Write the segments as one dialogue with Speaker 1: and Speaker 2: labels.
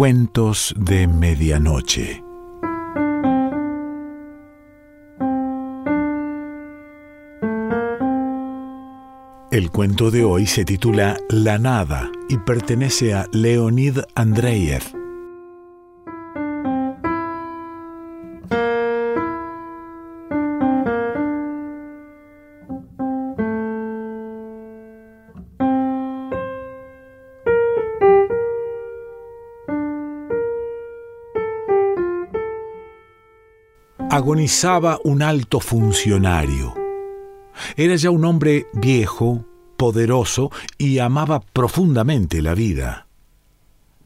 Speaker 1: Cuentos de Medianoche. El cuento de hoy se titula La Nada y pertenece a Leonid Andreyev. Agonizaba un alto funcionario. Era ya un hombre viejo, poderoso y amaba profundamente la vida.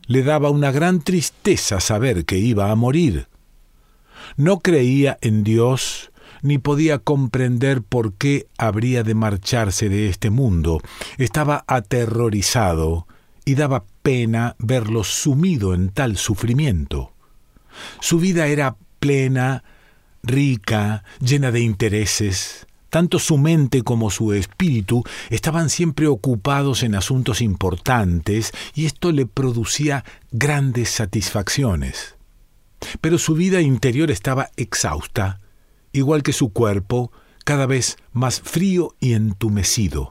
Speaker 1: Le daba una gran tristeza saber que iba a morir. No creía en Dios ni podía comprender por qué habría de marcharse de este mundo. Estaba aterrorizado y daba pena verlo sumido en tal sufrimiento. Su vida era plena, rica, llena de intereses. Tanto su mente como su espíritu estaban siempre ocupados en asuntos importantes y esto le producía grandes satisfacciones. Pero su vida interior estaba exhausta, igual que su cuerpo, cada vez más frío y entumecido.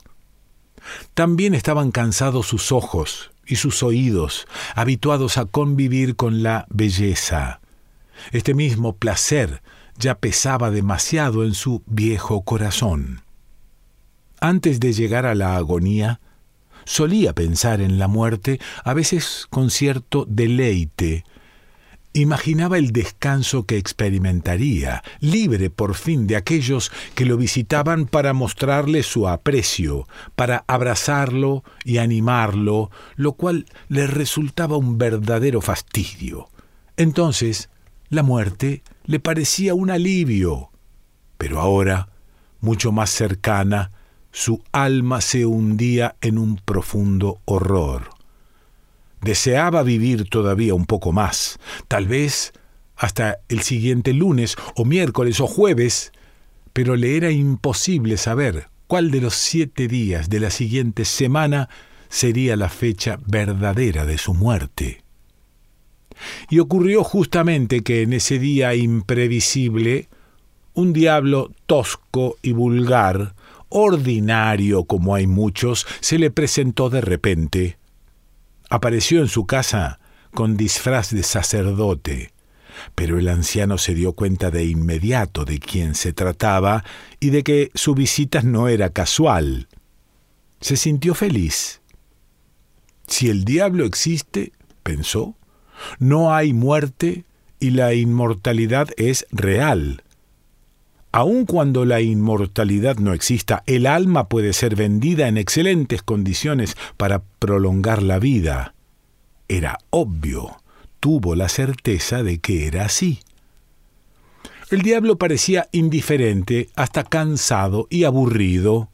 Speaker 1: También estaban cansados sus ojos y sus oídos, habituados a convivir con la belleza. Este mismo placer ya pesaba demasiado en su viejo corazón. Antes de llegar a la agonía, solía pensar en la muerte, a veces con cierto deleite. Imaginaba el descanso que experimentaría, libre por fin de aquellos que lo visitaban para mostrarle su aprecio, para abrazarlo y animarlo, lo cual le resultaba un verdadero fastidio. Entonces, la muerte le parecía un alivio, pero ahora, mucho más cercana, su alma se hundía en un profundo horror. Deseaba vivir todavía un poco más, tal vez hasta el siguiente lunes o miércoles o jueves, pero le era imposible saber cuál de los siete días de la siguiente semana sería la fecha verdadera de su muerte. Y ocurrió justamente que en ese día imprevisible, un diablo tosco y vulgar, ordinario como hay muchos, se le presentó de repente. Apareció en su casa con disfraz de sacerdote, pero el anciano se dio cuenta de inmediato de quién se trataba y de que su visita no era casual. Se sintió feliz. Si el diablo existe, pensó, no hay muerte y la inmortalidad es real. Aun cuando la inmortalidad no exista, el alma puede ser vendida en excelentes condiciones para prolongar la vida. Era obvio, tuvo la certeza de que era así. El diablo parecía indiferente, hasta cansado y aburrido.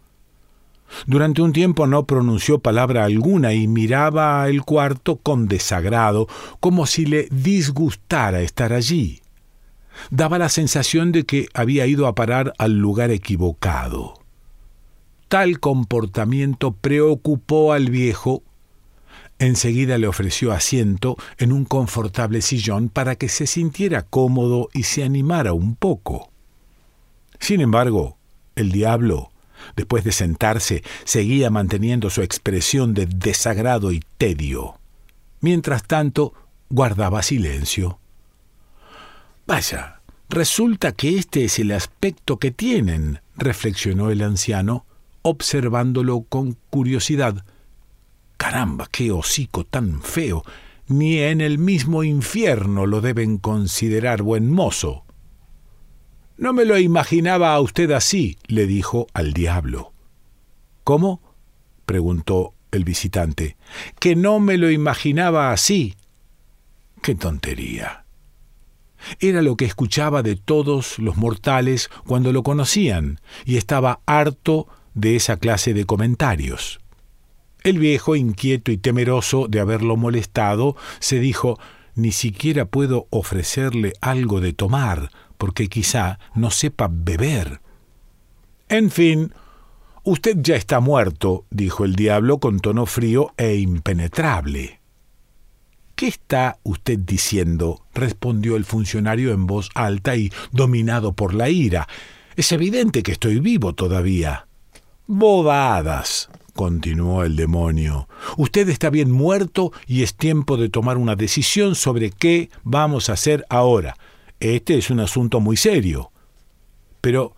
Speaker 1: Durante un tiempo no pronunció palabra alguna y miraba el cuarto con desagrado, como si le disgustara estar allí. Daba la sensación de que había ido a parar al lugar equivocado. Tal comportamiento preocupó al viejo. Enseguida le ofreció asiento en un confortable sillón para que se sintiera cómodo y se animara un poco. Sin embargo, el diablo, Después de sentarse, seguía manteniendo su expresión de desagrado y tedio. Mientras tanto, guardaba silencio. Vaya, resulta que este es el aspecto que tienen, reflexionó el anciano, observándolo con curiosidad. Caramba, qué hocico tan feo. Ni en el mismo infierno lo deben considerar buen mozo. No me lo imaginaba a usted así, le dijo al diablo. ¿Cómo? preguntó el visitante. Que no me lo imaginaba así. ¡Qué tontería! Era lo que escuchaba de todos los mortales cuando lo conocían, y estaba harto de esa clase de comentarios. El viejo, inquieto y temeroso de haberlo molestado, se dijo Ni siquiera puedo ofrecerle algo de tomar, porque quizá no sepa beber. En fin, usted ya está muerto, dijo el diablo con tono frío e impenetrable. ¿Qué está usted diciendo? respondió el funcionario en voz alta y dominado por la ira. Es evidente que estoy vivo todavía. Bobadas, continuó el demonio. Usted está bien muerto y es tiempo de tomar una decisión sobre qué vamos a hacer ahora. Este es un asunto muy serio. Pero,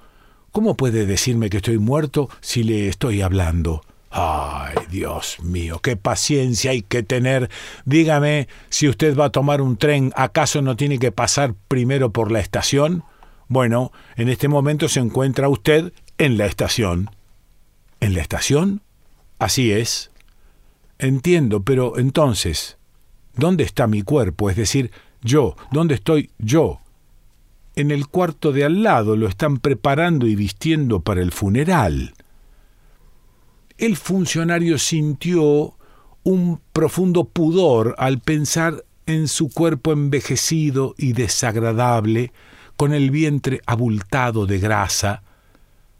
Speaker 1: ¿cómo puede decirme que estoy muerto si le estoy hablando? Ay, Dios mío, qué paciencia hay que tener. Dígame, si usted va a tomar un tren, ¿acaso no tiene que pasar primero por la estación? Bueno, en este momento se encuentra usted en la estación. ¿En la estación? Así es. Entiendo, pero entonces, ¿dónde está mi cuerpo? Es decir, yo, ¿dónde estoy yo? En el cuarto de al lado lo están preparando y vistiendo para el funeral el funcionario sintió un profundo pudor al pensar en su cuerpo envejecido y desagradable, con el vientre abultado de grasa.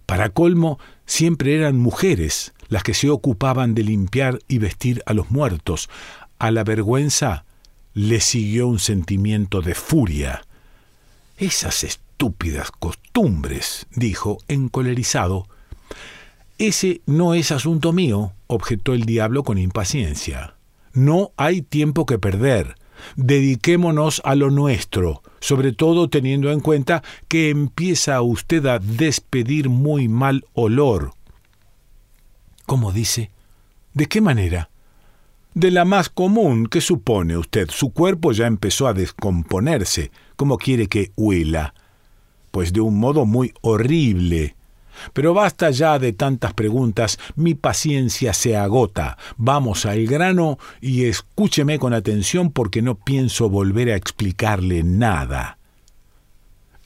Speaker 1: Para colmo, siempre eran mujeres las que se ocupaban de limpiar y vestir a los muertos. A la vergüenza le siguió un sentimiento de furia. Esas estúpidas costumbres, dijo, encolerizado, ese no es asunto mío, objetó el diablo con impaciencia. No hay tiempo que perder. Dediquémonos a lo nuestro, sobre todo teniendo en cuenta que empieza usted a despedir muy mal olor. ¿Cómo dice? ¿De qué manera? De la más común, ¿qué supone usted? Su cuerpo ya empezó a descomponerse. ¿Cómo quiere que huela? Pues de un modo muy horrible. Pero basta ya de tantas preguntas, mi paciencia se agota. Vamos al grano y escúcheme con atención porque no pienso volver a explicarle nada.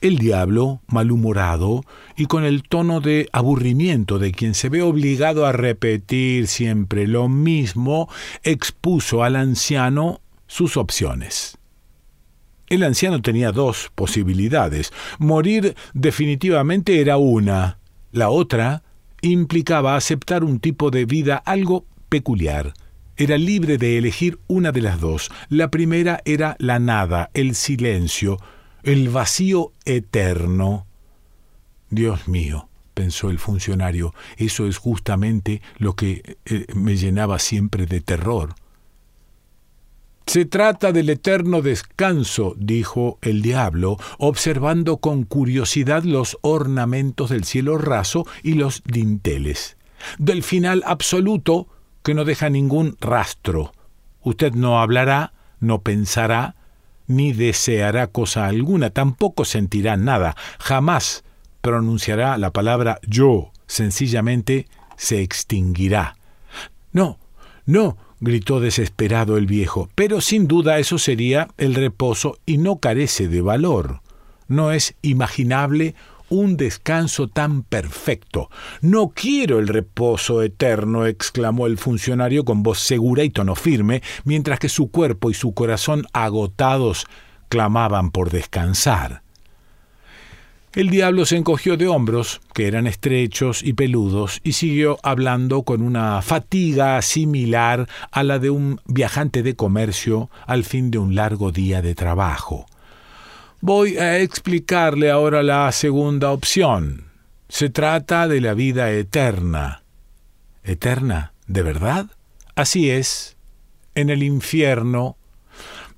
Speaker 1: El diablo, malhumorado y con el tono de aburrimiento de quien se ve obligado a repetir siempre lo mismo, expuso al anciano sus opciones. El anciano tenía dos posibilidades. Morir definitivamente era una, la otra implicaba aceptar un tipo de vida algo peculiar. Era libre de elegir una de las dos. La primera era la nada, el silencio, el vacío eterno. Dios mío, pensó el funcionario, eso es justamente lo que eh, me llenaba siempre de terror. Se trata del eterno descanso, dijo el diablo, observando con curiosidad los ornamentos del cielo raso y los dinteles. Del final absoluto que no deja ningún rastro. Usted no hablará, no pensará, ni deseará cosa alguna, tampoco sentirá nada, jamás pronunciará la palabra yo, sencillamente se extinguirá. No, no, gritó desesperado el viejo, pero sin duda eso sería el reposo y no carece de valor. No es imaginable un descanso tan perfecto. No quiero el reposo eterno, exclamó el funcionario con voz segura y tono firme, mientras que su cuerpo y su corazón agotados clamaban por descansar. El diablo se encogió de hombros, que eran estrechos y peludos, y siguió hablando con una fatiga similar a la de un viajante de comercio al fin de un largo día de trabajo. Voy a explicarle ahora la segunda opción. Se trata de la vida eterna. ¿Eterna? ¿De verdad? Así es. En el infierno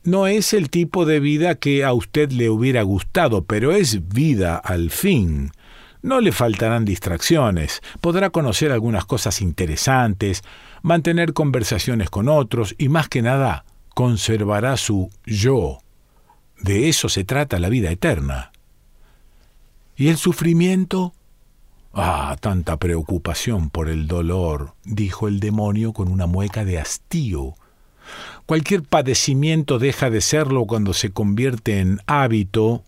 Speaker 1: no es el tipo de vida que a usted le hubiera gustado, pero es vida al fin. No le faltarán distracciones, podrá conocer algunas cosas interesantes, mantener conversaciones con otros y más que nada conservará su yo. De eso se trata la vida eterna. ¿Y el sufrimiento? Ah, tanta preocupación por el dolor, dijo el demonio con una mueca de hastío. Cualquier padecimiento deja de serlo cuando se convierte en hábito,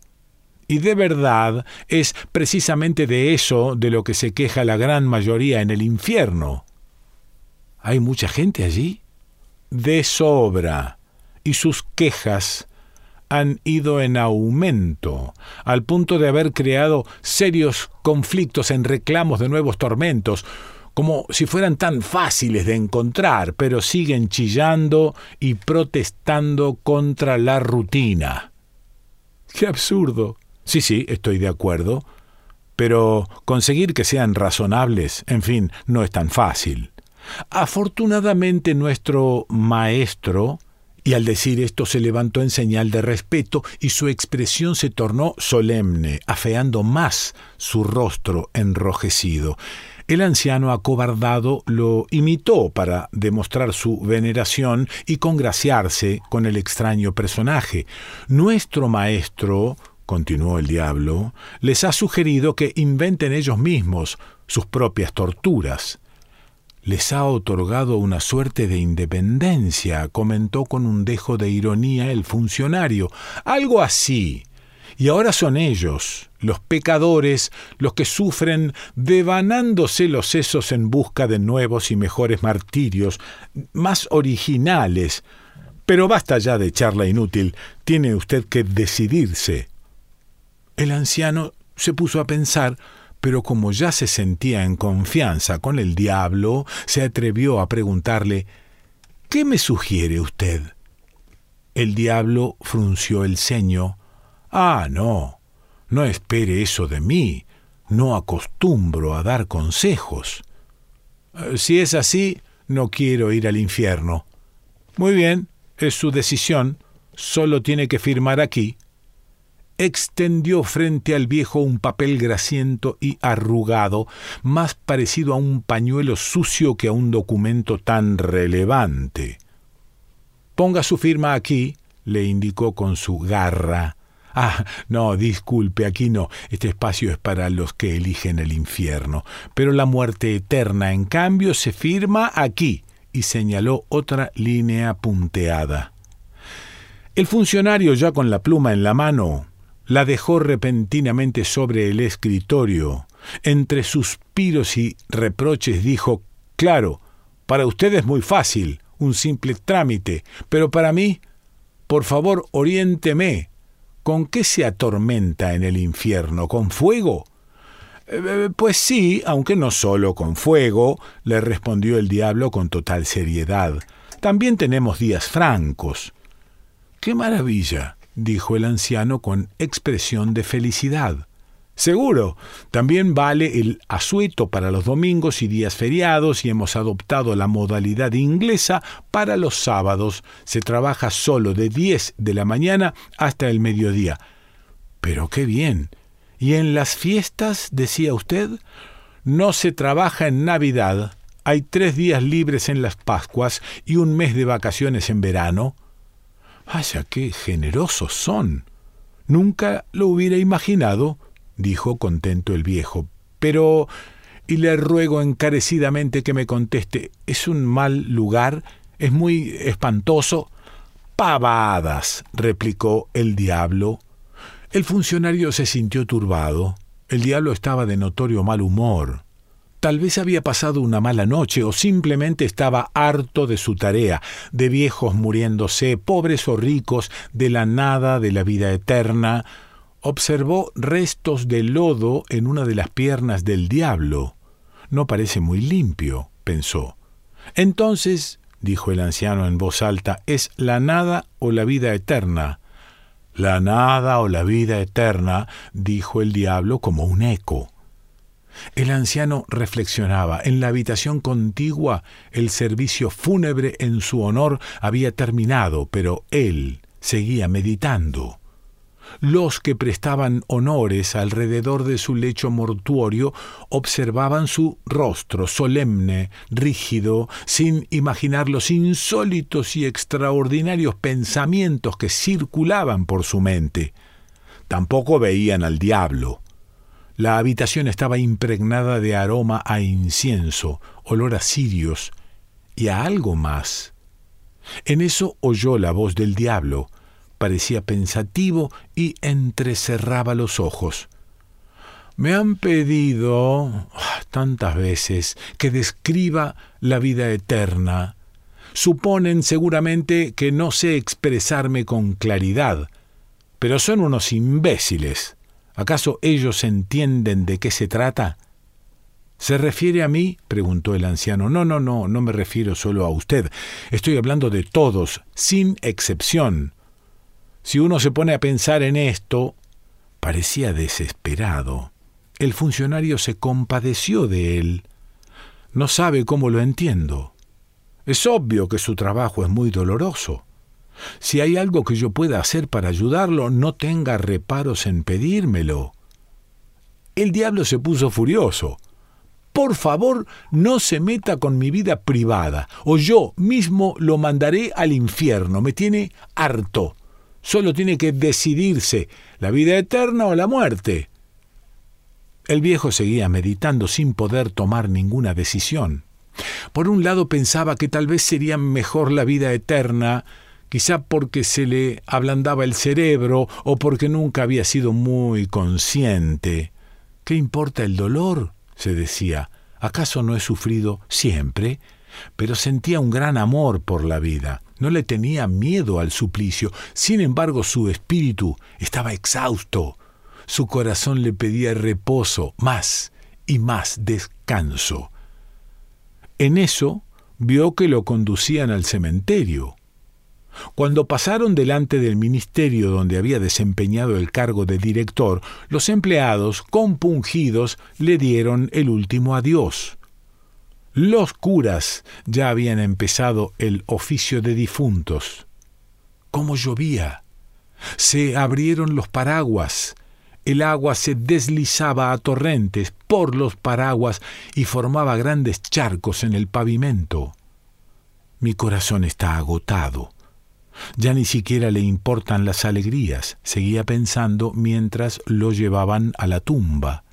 Speaker 1: y de verdad es precisamente de eso de lo que se queja la gran mayoría en el infierno. ¿Hay mucha gente allí? De sobra. Y sus quejas han ido en aumento, al punto de haber creado serios conflictos en reclamos de nuevos tormentos, como si fueran tan fáciles de encontrar, pero siguen chillando y protestando contra la rutina. ¡Qué absurdo! Sí, sí, estoy de acuerdo, pero conseguir que sean razonables, en fin, no es tan fácil. Afortunadamente nuestro maestro, y al decir esto se levantó en señal de respeto y su expresión se tornó solemne, afeando más su rostro enrojecido. El anciano acobardado lo imitó para demostrar su veneración y congraciarse con el extraño personaje. Nuestro maestro, continuó el diablo, les ha sugerido que inventen ellos mismos sus propias torturas. Les ha otorgado una suerte de independencia, comentó con un dejo de ironía el funcionario. Algo así, y ahora son ellos, los pecadores, los que sufren devanándose los sesos en busca de nuevos y mejores martirios, más originales. Pero basta ya de charla inútil, tiene usted que decidirse. El anciano se puso a pensar, pero como ya se sentía en confianza con el diablo, se atrevió a preguntarle ¿Qué me sugiere usted? El diablo frunció el ceño Ah, no, no espere eso de mí, no acostumbro a dar consejos. Eh, si es así, no quiero ir al infierno. Muy bien, es su decisión, solo tiene que firmar aquí. Extendió frente al viejo un papel grasiento y arrugado, más parecido a un pañuelo sucio que a un documento tan relevante. Ponga su firma aquí, le indicó con su garra. Ah, no, disculpe, aquí no. Este espacio es para los que eligen el infierno. Pero la muerte eterna, en cambio, se firma aquí. Y señaló otra línea punteada. El funcionario, ya con la pluma en la mano, la dejó repentinamente sobre el escritorio. Entre suspiros y reproches dijo Claro, para usted es muy fácil, un simple trámite, pero para mí, por favor, oriénteme ¿Con qué se atormenta en el infierno? ¿Con fuego? Eh, pues sí, aunque no solo con fuego, le respondió el diablo con total seriedad. También tenemos días francos. ¡Qué maravilla! Dijo el anciano con expresión de felicidad. Seguro. También vale el asueto para los domingos y días feriados y hemos adoptado la modalidad inglesa para los sábados. Se trabaja solo de 10 de la mañana hasta el mediodía. Pero qué bien. ¿Y en las fiestas, decía usted? No se trabaja en Navidad. Hay tres días libres en las Pascuas y un mes de vacaciones en verano. Vaya, qué generosos son. Nunca lo hubiera imaginado dijo contento el viejo. Pero... y le ruego encarecidamente que me conteste, ¿es un mal lugar? ¿Es muy espantoso? Pavadas, replicó el diablo. El funcionario se sintió turbado. El diablo estaba de notorio mal humor. Tal vez había pasado una mala noche o simplemente estaba harto de su tarea, de viejos muriéndose, pobres o ricos, de la nada, de la vida eterna, observó restos de lodo en una de las piernas del diablo. No parece muy limpio, pensó. Entonces, dijo el anciano en voz alta, es la nada o la vida eterna. La nada o la vida eterna, dijo el diablo como un eco. El anciano reflexionaba. En la habitación contigua el servicio fúnebre en su honor había terminado, pero él seguía meditando. Los que prestaban honores alrededor de su lecho mortuorio observaban su rostro solemne, rígido, sin imaginar los insólitos y extraordinarios pensamientos que circulaban por su mente. Tampoco veían al diablo. La habitación estaba impregnada de aroma a incienso, olor a cirios y a algo más. En eso oyó la voz del diablo, parecía pensativo y entrecerraba los ojos. Me han pedido ah, tantas veces que describa la vida eterna. Suponen seguramente que no sé expresarme con claridad, pero son unos imbéciles. ¿Acaso ellos entienden de qué se trata? ¿Se refiere a mí? preguntó el anciano. No, no, no, no me refiero solo a usted. Estoy hablando de todos, sin excepción. Si uno se pone a pensar en esto, parecía desesperado. El funcionario se compadeció de él. No sabe cómo lo entiendo. Es obvio que su trabajo es muy doloroso. Si hay algo que yo pueda hacer para ayudarlo, no tenga reparos en pedírmelo. El diablo se puso furioso. Por favor, no se meta con mi vida privada, o yo mismo lo mandaré al infierno. Me tiene harto. Solo tiene que decidirse, la vida eterna o la muerte. El viejo seguía meditando sin poder tomar ninguna decisión. Por un lado pensaba que tal vez sería mejor la vida eterna, quizá porque se le ablandaba el cerebro o porque nunca había sido muy consciente. ¿Qué importa el dolor? se decía, ¿acaso no he sufrido siempre? Pero sentía un gran amor por la vida, no le tenía miedo al suplicio, sin embargo su espíritu estaba exhausto, su corazón le pedía reposo, más y más descanso. En eso vio que lo conducían al cementerio. Cuando pasaron delante del ministerio donde había desempeñado el cargo de director, los empleados, compungidos, le dieron el último adiós. Los curas ya habían empezado el oficio de difuntos. ¿Cómo llovía? Se abrieron los paraguas. El agua se deslizaba a torrentes por los paraguas y formaba grandes charcos en el pavimento. Mi corazón está agotado. Ya ni siquiera le importan las alegrías, seguía pensando mientras lo llevaban a la tumba.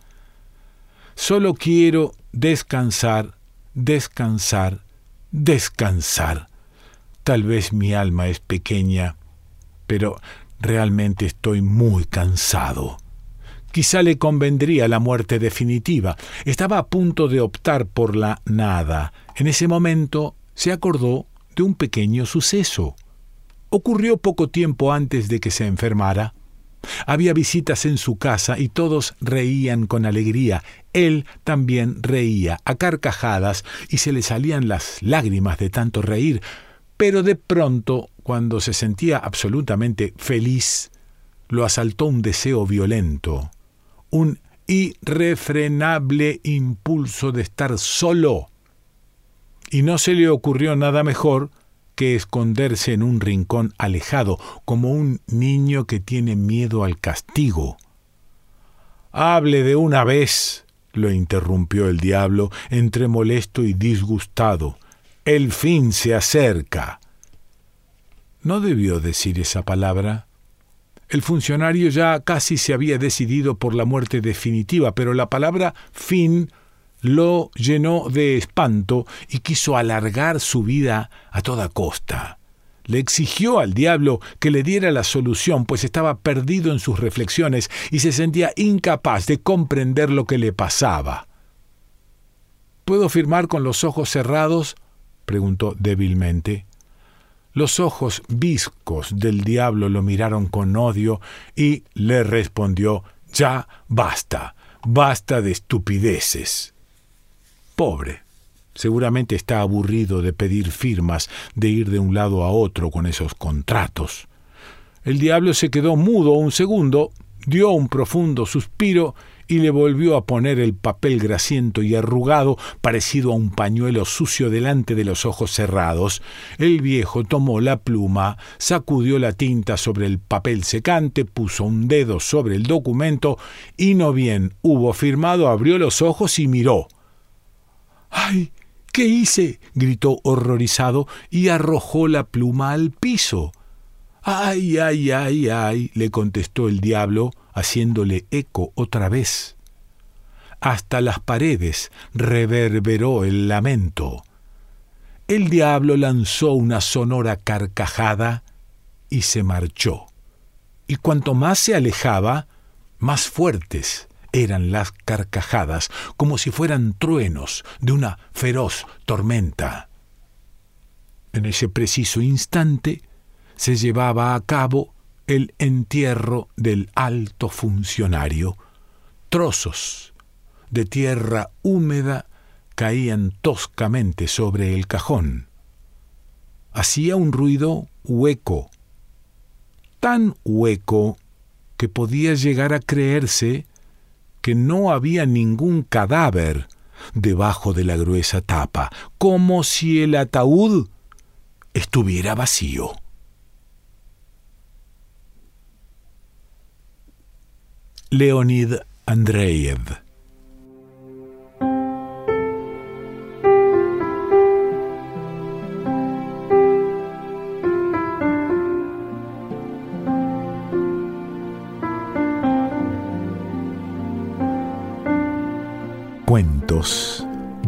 Speaker 1: Solo quiero descansar, descansar, descansar. Tal vez mi alma es pequeña, pero realmente estoy muy cansado. Quizá le convendría la muerte definitiva. Estaba a punto de optar por la nada. En ese momento se acordó de un pequeño suceso ocurrió poco tiempo antes de que se enfermara. Había visitas en su casa y todos reían con alegría. Él también reía a carcajadas y se le salían las lágrimas de tanto reír. Pero de pronto, cuando se sentía absolutamente feliz, lo asaltó un deseo violento, un irrefrenable impulso de estar solo. Y no se le ocurrió nada mejor que esconderse en un rincón alejado, como un niño que tiene miedo al castigo. Hable de una vez, lo interrumpió el diablo, entre molesto y disgustado. El fin se acerca. No debió decir esa palabra. El funcionario ya casi se había decidido por la muerte definitiva, pero la palabra fin lo llenó de espanto y quiso alargar su vida a toda costa. Le exigió al diablo que le diera la solución, pues estaba perdido en sus reflexiones y se sentía incapaz de comprender lo que le pasaba. ¿Puedo firmar con los ojos cerrados? preguntó débilmente. Los ojos viscos del diablo lo miraron con odio y le respondió Ya basta, basta de estupideces. Pobre. Seguramente está aburrido de pedir firmas, de ir de un lado a otro con esos contratos. El diablo se quedó mudo un segundo, dio un profundo suspiro y le volvió a poner el papel grasiento y arrugado, parecido a un pañuelo sucio delante de los ojos cerrados. El viejo tomó la pluma, sacudió la tinta sobre el papel secante, puso un dedo sobre el documento y no bien hubo firmado, abrió los ojos y miró. ¡Ay! ¿Qué hice? gritó horrorizado y arrojó la pluma al piso. ¡Ay, ay, ay, ay! le contestó el diablo, haciéndole eco otra vez. Hasta las paredes reverberó el lamento. El diablo lanzó una sonora carcajada y se marchó. Y cuanto más se alejaba, más fuertes eran las carcajadas, como si fueran truenos de una feroz tormenta. En ese preciso instante se llevaba a cabo el entierro del alto funcionario. Trozos de tierra húmeda caían toscamente sobre el cajón. Hacía un ruido hueco, tan hueco que podía llegar a creerse que no había ningún cadáver debajo de la gruesa tapa, como si el ataúd estuviera vacío. Leonid Andreyev